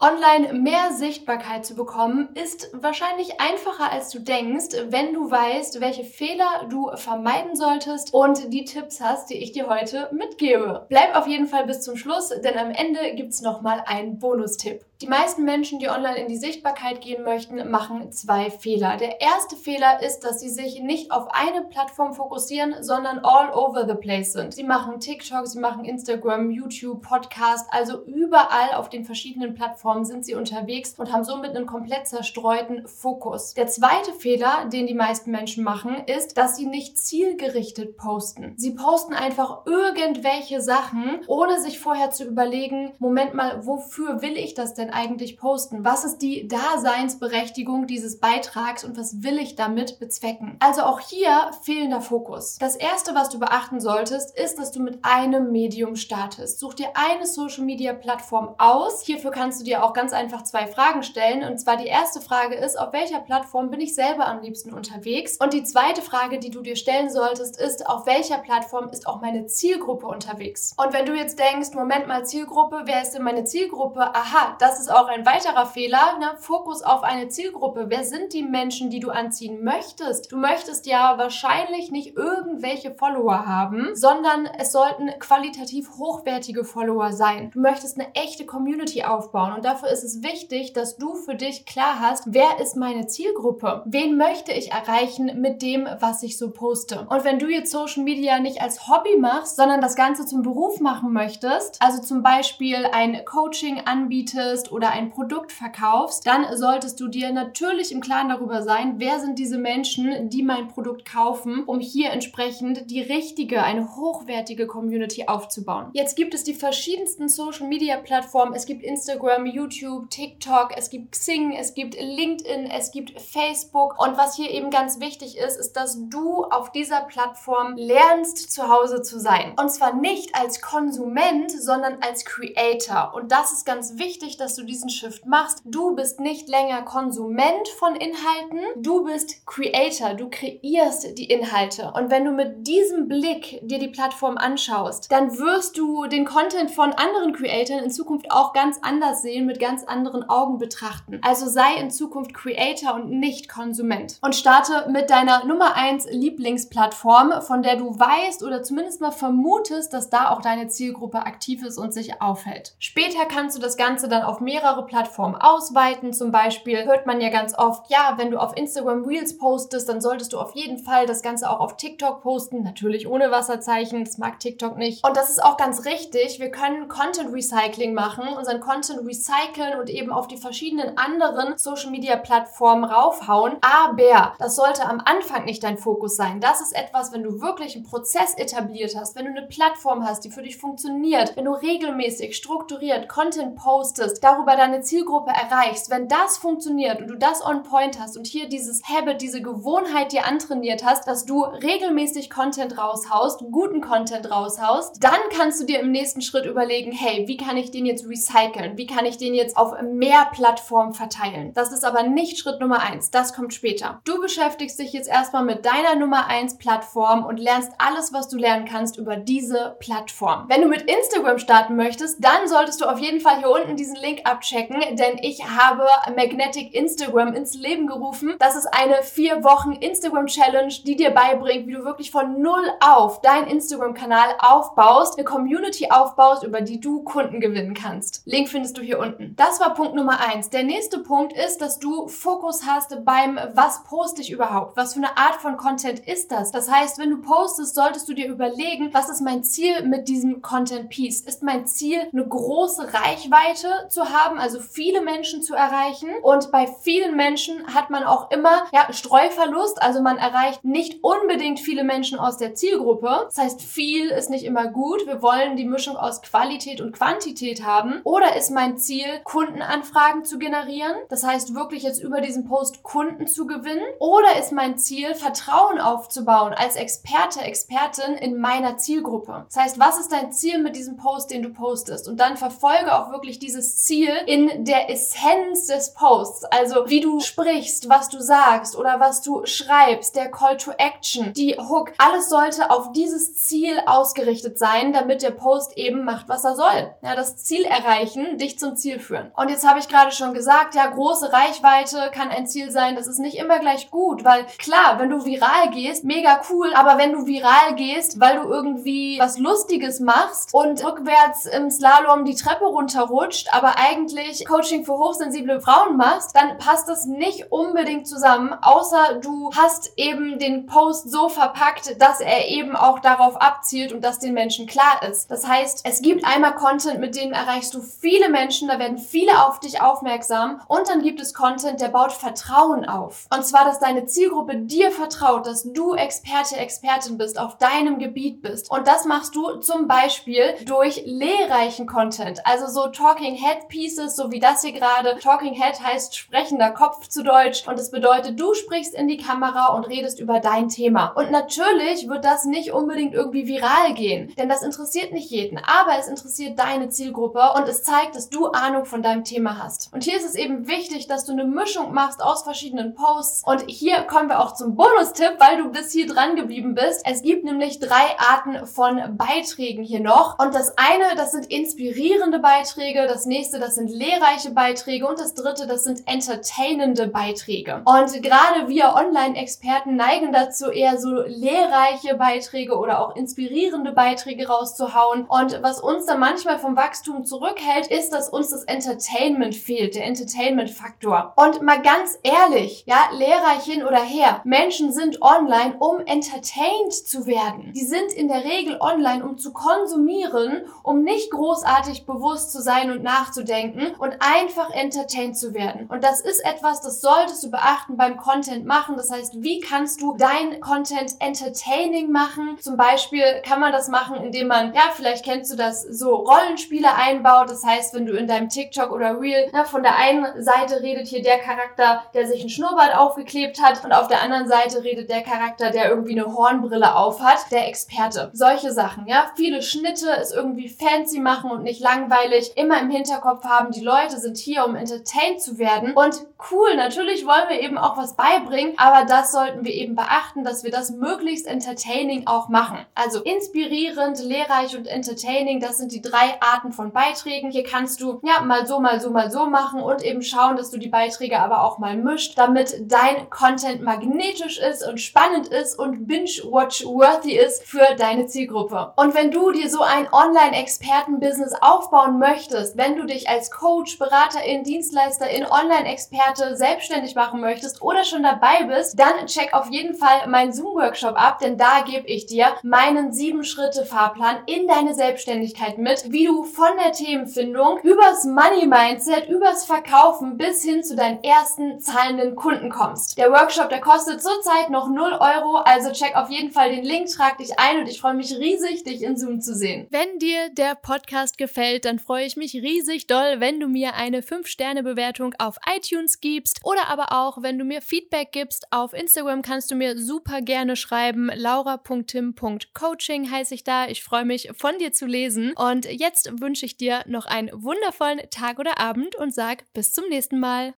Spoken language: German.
Online mehr Sichtbarkeit zu bekommen, ist wahrscheinlich einfacher als du denkst, wenn du weißt, welche Fehler du vermeiden solltest und die Tipps hast, die ich dir heute mitgebe. Bleib auf jeden Fall bis zum Schluss, denn am Ende gibt's nochmal einen Bonustipp. Die meisten Menschen, die online in die Sichtbarkeit gehen möchten, machen zwei Fehler. Der erste Fehler ist, dass sie sich nicht auf eine Plattform fokussieren, sondern all over the place sind. Sie machen TikTok, sie machen Instagram, YouTube, Podcast, also überall auf den verschiedenen Plattformen sind sie unterwegs und haben somit einen komplett zerstreuten Fokus. Der zweite Fehler, den die meisten Menschen machen, ist, dass sie nicht zielgerichtet posten. Sie posten einfach irgendwelche Sachen, ohne sich vorher zu überlegen, Moment mal, wofür will ich das denn denn eigentlich posten? Was ist die Daseinsberechtigung dieses Beitrags und was will ich damit bezwecken? Also auch hier fehlender Fokus. Das erste, was du beachten solltest, ist, dass du mit einem Medium startest. Such dir eine Social Media Plattform aus. Hierfür kannst du dir auch ganz einfach zwei Fragen stellen. Und zwar die erste Frage ist, auf welcher Plattform bin ich selber am liebsten unterwegs? Und die zweite Frage, die du dir stellen solltest, ist, auf welcher Plattform ist auch meine Zielgruppe unterwegs? Und wenn du jetzt denkst, Moment mal, Zielgruppe, wer ist denn meine Zielgruppe? Aha, das ist auch ein weiterer Fehler. Ne? Fokus auf eine Zielgruppe. Wer sind die Menschen, die du anziehen möchtest? Du möchtest ja wahrscheinlich nicht irgendwelche Follower haben, sondern es sollten qualitativ hochwertige Follower sein. Du möchtest eine echte Community aufbauen und dafür ist es wichtig, dass du für dich klar hast, wer ist meine Zielgruppe? Wen möchte ich erreichen mit dem, was ich so poste? Und wenn du jetzt Social Media nicht als Hobby machst, sondern das Ganze zum Beruf machen möchtest, also zum Beispiel ein Coaching anbietest oder ein Produkt verkaufst, dann solltest du dir natürlich im Klaren darüber sein, wer sind diese Menschen, die mein Produkt kaufen, um hier entsprechend die richtige, eine hochwertige Community aufzubauen. Jetzt gibt es die verschiedensten Social Media Plattformen. Es gibt Instagram, YouTube, TikTok, es gibt Xing, es gibt LinkedIn, es gibt Facebook. Und was hier eben ganz wichtig ist, ist, dass du auf dieser Plattform lernst, zu Hause zu sein. Und zwar nicht als Konsument, sondern als Creator. Und das ist ganz wichtig, dass du diesen Shift machst. Du bist nicht länger Konsument von Inhalten, du bist Creator, du kreierst die Inhalte. Und wenn du mit diesem Blick dir die Plattform anschaust, dann wirst du den Content von anderen Creatoren in Zukunft auch ganz anders sehen, mit ganz anderen Augen betrachten. Also sei in Zukunft Creator und nicht Konsument. Und starte mit deiner Nummer 1 Lieblingsplattform, von der du weißt oder zumindest mal vermutest, dass da auch deine Zielgruppe aktiv ist und sich aufhält. Später kannst du das Ganze dann auf mehrere Plattformen ausweiten. Zum Beispiel hört man ja ganz oft, ja, wenn du auf Instagram Reels postest, dann solltest du auf jeden Fall das Ganze auch auf TikTok posten. Natürlich ohne Wasserzeichen, das mag TikTok nicht. Und das ist auch ganz richtig. Wir können Content Recycling machen, unseren Content recyceln und eben auf die verschiedenen anderen Social Media Plattformen raufhauen. Aber das sollte am Anfang nicht dein Fokus sein. Das ist etwas, wenn du wirklich einen Prozess etabliert hast, wenn du eine Plattform hast, die für dich funktioniert, wenn du regelmäßig strukturiert Content postest, darüber darüber deine Zielgruppe erreichst, wenn das funktioniert und du das on point hast und hier dieses Habit, diese Gewohnheit dir antrainiert hast, dass du regelmäßig Content raushaust, guten Content raushaust, dann kannst du dir im nächsten Schritt überlegen, hey, wie kann ich den jetzt recyceln? Wie kann ich den jetzt auf mehr Plattformen verteilen? Das ist aber nicht Schritt Nummer eins. Das kommt später. Du beschäftigst dich jetzt erstmal mit deiner Nummer eins Plattform und lernst alles, was du lernen kannst über diese Plattform. Wenn du mit Instagram starten möchtest, dann solltest du auf jeden Fall hier unten diesen Link abchecken, denn ich habe Magnetic Instagram ins Leben gerufen. Das ist eine vier Wochen Instagram Challenge, die dir beibringt, wie du wirklich von null auf deinen Instagram-Kanal aufbaust, eine Community aufbaust, über die du Kunden gewinnen kannst. Link findest du hier unten. Das war Punkt Nummer eins. Der nächste Punkt ist, dass du Fokus hast beim, was poste ich überhaupt? Was für eine Art von Content ist das? Das heißt, wenn du postest, solltest du dir überlegen, was ist mein Ziel mit diesem Content Piece? Ist mein Ziel, eine große Reichweite zu haben? also viele Menschen zu erreichen. Und bei vielen Menschen hat man auch immer ja, Streuverlust, also man erreicht nicht unbedingt viele Menschen aus der Zielgruppe. Das heißt, viel ist nicht immer gut. Wir wollen die Mischung aus Qualität und Quantität haben. Oder ist mein Ziel, Kundenanfragen zu generieren? Das heißt, wirklich jetzt über diesen Post Kunden zu gewinnen? Oder ist mein Ziel, Vertrauen aufzubauen als Experte, Expertin in meiner Zielgruppe? Das heißt, was ist dein Ziel mit diesem Post, den du postest? Und dann verfolge auch wirklich dieses Ziel Ziel in der Essenz des Posts, also wie du sprichst, was du sagst oder was du schreibst, der Call to Action, die Hook, alles sollte auf dieses Ziel ausgerichtet sein, damit der Post eben macht, was er soll. Ja, das Ziel erreichen, dich zum Ziel führen. Und jetzt habe ich gerade schon gesagt, ja, große Reichweite kann ein Ziel sein, das ist nicht immer gleich gut, weil klar, wenn du viral gehst, mega cool, aber wenn du viral gehst, weil du irgendwie was Lustiges machst und rückwärts im Slalom die Treppe runterrutscht, aber eigentlich Coaching für hochsensible Frauen machst, dann passt das nicht unbedingt zusammen, außer du hast eben den Post so verpackt, dass er eben auch darauf abzielt und dass den Menschen klar ist. Das heißt, es gibt einmal Content, mit dem erreichst du viele Menschen, da werden viele auf dich aufmerksam und dann gibt es Content, der baut Vertrauen auf. Und zwar, dass deine Zielgruppe dir vertraut, dass du Experte, Expertin bist, auf deinem Gebiet bist. Und das machst du zum Beispiel durch lehrreichen Content, also so Talking Head Pieces, so wie das hier gerade. Talking Head heißt sprechender Kopf zu Deutsch und es bedeutet, du sprichst in die Kamera und redest über dein Thema. Und natürlich wird das nicht unbedingt irgendwie viral gehen, denn das interessiert nicht jeden, aber es interessiert deine Zielgruppe und es zeigt, dass du Ahnung von deinem Thema hast. Und hier ist es eben wichtig, dass du eine Mischung machst aus verschiedenen Posts und hier kommen wir auch zum Bonustipp, weil du bis hier dran geblieben bist. Es gibt nämlich drei Arten von Beiträgen hier noch und das eine, das sind inspirierende Beiträge, das nächste, das sind lehrreiche Beiträge und das dritte, das sind entertainende Beiträge. Und gerade wir Online-Experten neigen dazu, eher so lehrreiche Beiträge oder auch inspirierende Beiträge rauszuhauen. Und was uns dann manchmal vom Wachstum zurückhält, ist, dass uns das Entertainment fehlt, der Entertainment-Faktor. Und mal ganz ehrlich, ja, lehrreich hin oder her, Menschen sind online, um entertained zu werden. Die sind in der Regel online, um zu konsumieren, um nicht großartig bewusst zu sein und nachzudenken und einfach entertained zu werden. Und das ist etwas, das solltest du beachten beim Content machen. Das heißt, wie kannst du dein Content entertaining machen? Zum Beispiel kann man das machen, indem man, ja, vielleicht kennst du das, so Rollenspiele einbaut. Das heißt, wenn du in deinem TikTok oder Reel, na, von der einen Seite redet hier der Charakter, der sich ein Schnurrbart aufgeklebt hat und auf der anderen Seite redet der Charakter, der irgendwie eine Hornbrille aufhat, der Experte. Solche Sachen, ja. Viele Schnitte, es irgendwie fancy machen und nicht langweilig. Immer im Hinterkopf haben, die Leute sind hier, um entertained zu werden. Und cool, natürlich wollen wir eben auch was beibringen, aber das sollten wir eben beachten, dass wir das möglichst entertaining auch machen. Also inspirierend, lehrreich und entertaining, das sind die drei Arten von Beiträgen. Hier kannst du ja mal so, mal so, mal so machen und eben schauen, dass du die Beiträge aber auch mal mischt, damit dein Content magnetisch ist und spannend ist und binge-watch-worthy ist für deine Zielgruppe. Und wenn du dir so ein Online-Experten-Business aufbauen möchtest, wenn du dich als Coach, Beraterin, Dienstleisterin, Online-Experte selbstständig machen möchtest oder schon dabei bist, dann check auf jeden Fall meinen Zoom-Workshop ab, denn da gebe ich dir meinen 7-Schritte-Fahrplan in deine Selbstständigkeit mit, wie du von der Themenfindung übers Money-Mindset, übers Verkaufen bis hin zu deinen ersten zahlenden Kunden kommst. Der Workshop, der kostet zurzeit noch 0 Euro, also check auf jeden Fall den Link, trag dich ein und ich freue mich riesig, dich in Zoom zu sehen. Wenn dir der Podcast gefällt, dann freue ich mich riesig doll, wenn du mir eine 5-Sterne-Bewertung auf iTunes gibst oder aber auch, wenn du mir Feedback gibst. Auf Instagram kannst du mir super gerne schreiben. laura.tim.coaching heiße ich da. Ich freue mich, von dir zu lesen. Und jetzt wünsche ich dir noch einen wundervollen Tag oder Abend und sag bis zum nächsten Mal.